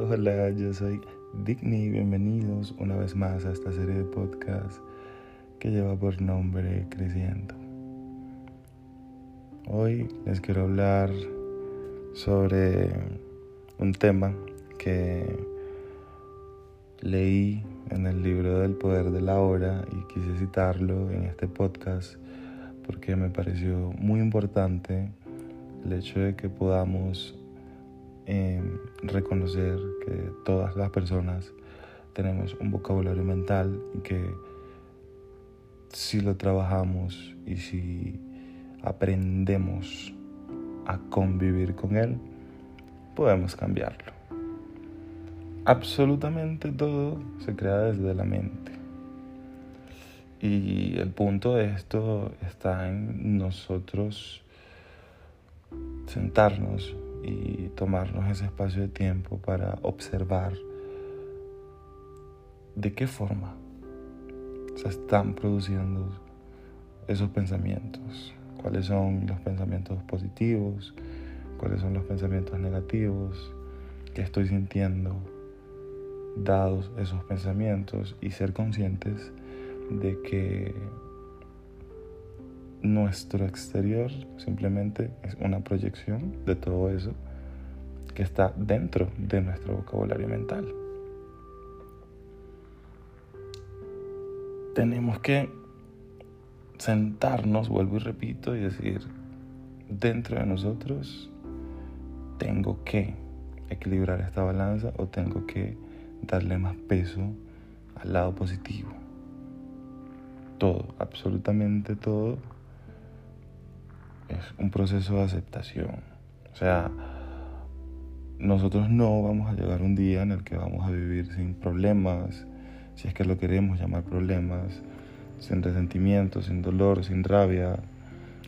Hola, yo soy Digny. Bienvenidos una vez más a esta serie de podcast que lleva por nombre Creciendo. Hoy les quiero hablar sobre un tema que leí en el libro del poder de la hora y quise citarlo en este podcast porque me pareció muy importante el hecho de que podamos reconocer que todas las personas tenemos un vocabulario mental y que si lo trabajamos y si aprendemos a convivir con él, podemos cambiarlo. Absolutamente todo se crea desde la mente. Y el punto de esto está en nosotros sentarnos y tomarnos ese espacio de tiempo para observar de qué forma se están produciendo esos pensamientos, cuáles son los pensamientos positivos, cuáles son los pensamientos negativos, qué estoy sintiendo dados esos pensamientos y ser conscientes de que nuestro exterior simplemente es una proyección de todo eso que está dentro de nuestro vocabulario mental. Tenemos que sentarnos, vuelvo y repito, y decir, dentro de nosotros tengo que equilibrar esta balanza o tengo que darle más peso al lado positivo. Todo, absolutamente todo es un proceso de aceptación. O sea, nosotros no vamos a llegar un día en el que vamos a vivir sin problemas, si es que lo queremos llamar problemas, sin resentimiento, sin dolor, sin rabia.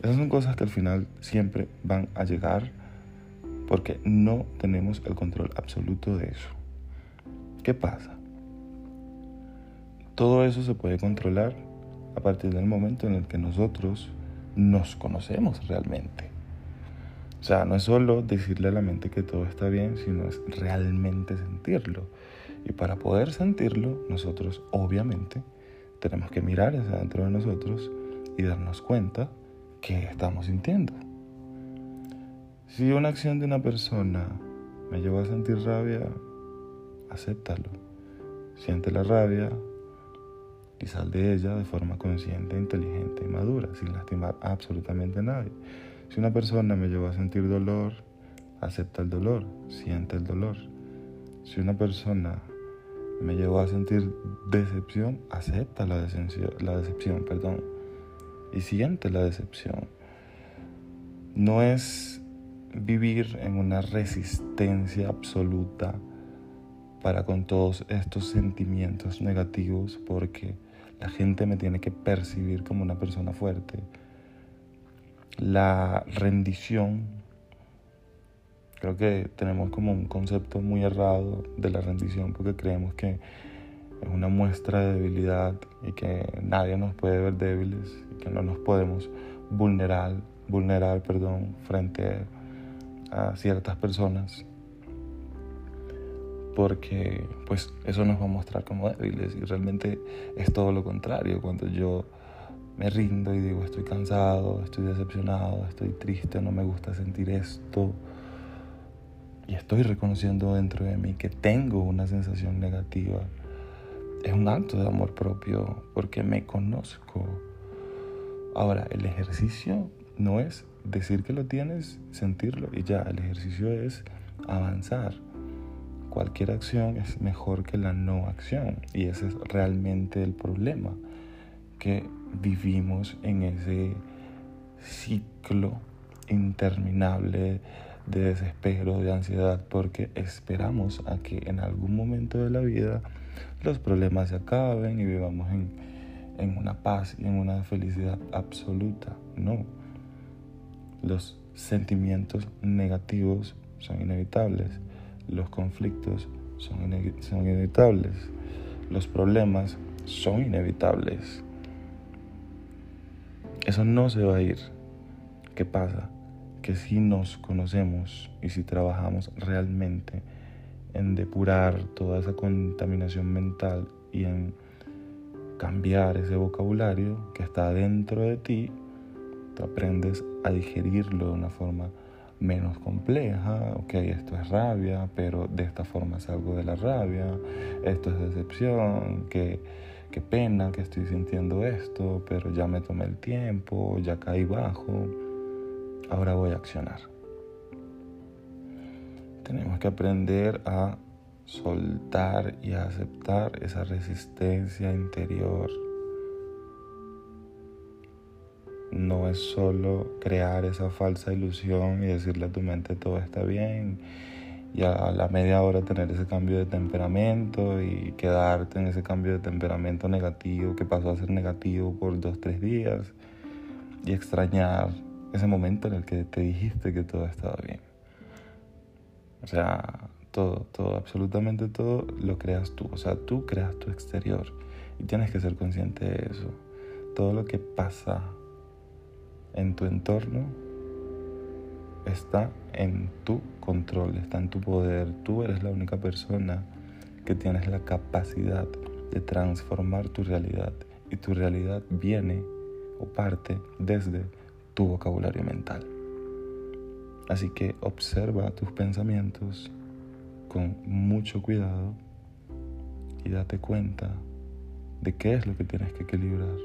Esas son cosas que al final siempre van a llegar porque no tenemos el control absoluto de eso. ¿Qué pasa? Todo eso se puede controlar a partir del momento en el que nosotros nos conocemos realmente. O sea, no es solo decirle a la mente que todo está bien, sino es realmente sentirlo. Y para poder sentirlo, nosotros obviamente tenemos que mirar hacia dentro de nosotros y darnos cuenta que estamos sintiendo. Si una acción de una persona me lleva a sentir rabia, acéptalo. Siente la rabia, y sal de ella de forma consciente, inteligente y madura, sin lastimar absolutamente a nadie. Si una persona me lleva a sentir dolor, acepta el dolor, siente el dolor. Si una persona me llevó a sentir decepción, acepta la decepción, la decepción perdón, y siente la decepción. No es vivir en una resistencia absoluta para con todos estos sentimientos negativos porque la gente me tiene que percibir como una persona fuerte. La rendición, creo que tenemos como un concepto muy errado de la rendición porque creemos que es una muestra de debilidad y que nadie nos puede ver débiles y que no nos podemos vulnerar, vulnerar perdón, frente a ciertas personas porque pues eso nos va a mostrar como débiles y realmente es todo lo contrario. Cuando yo me rindo y digo estoy cansado, estoy decepcionado, estoy triste, no me gusta sentir esto y estoy reconociendo dentro de mí que tengo una sensación negativa, es un acto de amor propio porque me conozco. Ahora, el ejercicio no es decir que lo tienes, sentirlo y ya, el ejercicio es avanzar cualquier acción es mejor que la no acción. Y ese es realmente el problema, que vivimos en ese ciclo interminable de desespero, de ansiedad, porque esperamos a que en algún momento de la vida los problemas se acaben y vivamos en, en una paz y en una felicidad absoluta. No. Los sentimientos negativos son inevitables los conflictos son, inevitables, los problemas son inevitables. Eso no se va a ir. ¿Qué pasa? Que si nos conocemos y si trabajamos realmente en depurar toda esa contaminación mental y en cambiar ese vocabulario que está dentro de ti, tú aprendes a digerirlo de una forma menos compleja, ok, esto es rabia, pero de esta forma salgo de la rabia, esto es decepción, qué, qué pena que estoy sintiendo esto, pero ya me tomé el tiempo, ya caí bajo, ahora voy a accionar. Tenemos que aprender a soltar y a aceptar esa resistencia interior no es solo crear esa falsa ilusión y decirle a tu mente todo está bien y a la media hora tener ese cambio de temperamento y quedarte en ese cambio de temperamento negativo que pasó a ser negativo por dos, tres días y extrañar ese momento en el que te dijiste que todo estaba bien. O sea, todo, todo, absolutamente todo lo creas tú. O sea, tú creas tu exterior y tienes que ser consciente de eso. Todo lo que pasa en tu entorno está en tu control, está en tu poder. Tú eres la única persona que tienes la capacidad de transformar tu realidad y tu realidad viene o parte desde tu vocabulario mental. Así que observa tus pensamientos con mucho cuidado y date cuenta de qué es lo que tienes que equilibrar,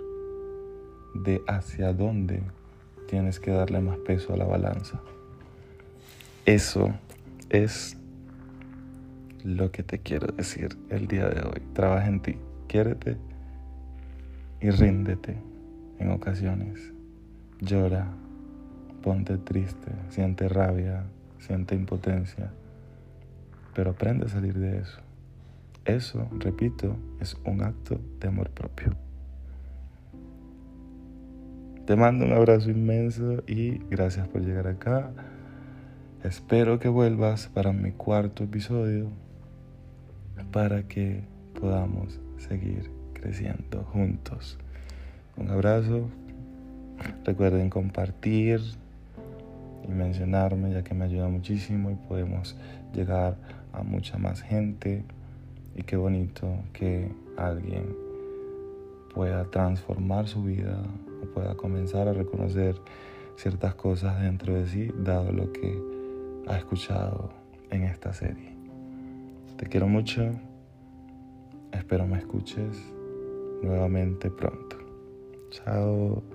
de hacia dónde tienes que darle más peso a la balanza. Eso es lo que te quiero decir el día de hoy. Trabaja en ti, quiérete y ríndete en ocasiones. Llora, ponte triste, siente rabia, siente impotencia, pero aprende a salir de eso. Eso, repito, es un acto de amor propio. Te mando un abrazo inmenso y gracias por llegar acá. Espero que vuelvas para mi cuarto episodio para que podamos seguir creciendo juntos. Un abrazo. Recuerden compartir y mencionarme ya que me ayuda muchísimo y podemos llegar a mucha más gente. Y qué bonito que alguien pueda transformar su vida o pueda comenzar a reconocer ciertas cosas dentro de sí, dado lo que ha escuchado en esta serie. Te quiero mucho, espero me escuches nuevamente pronto. Chao.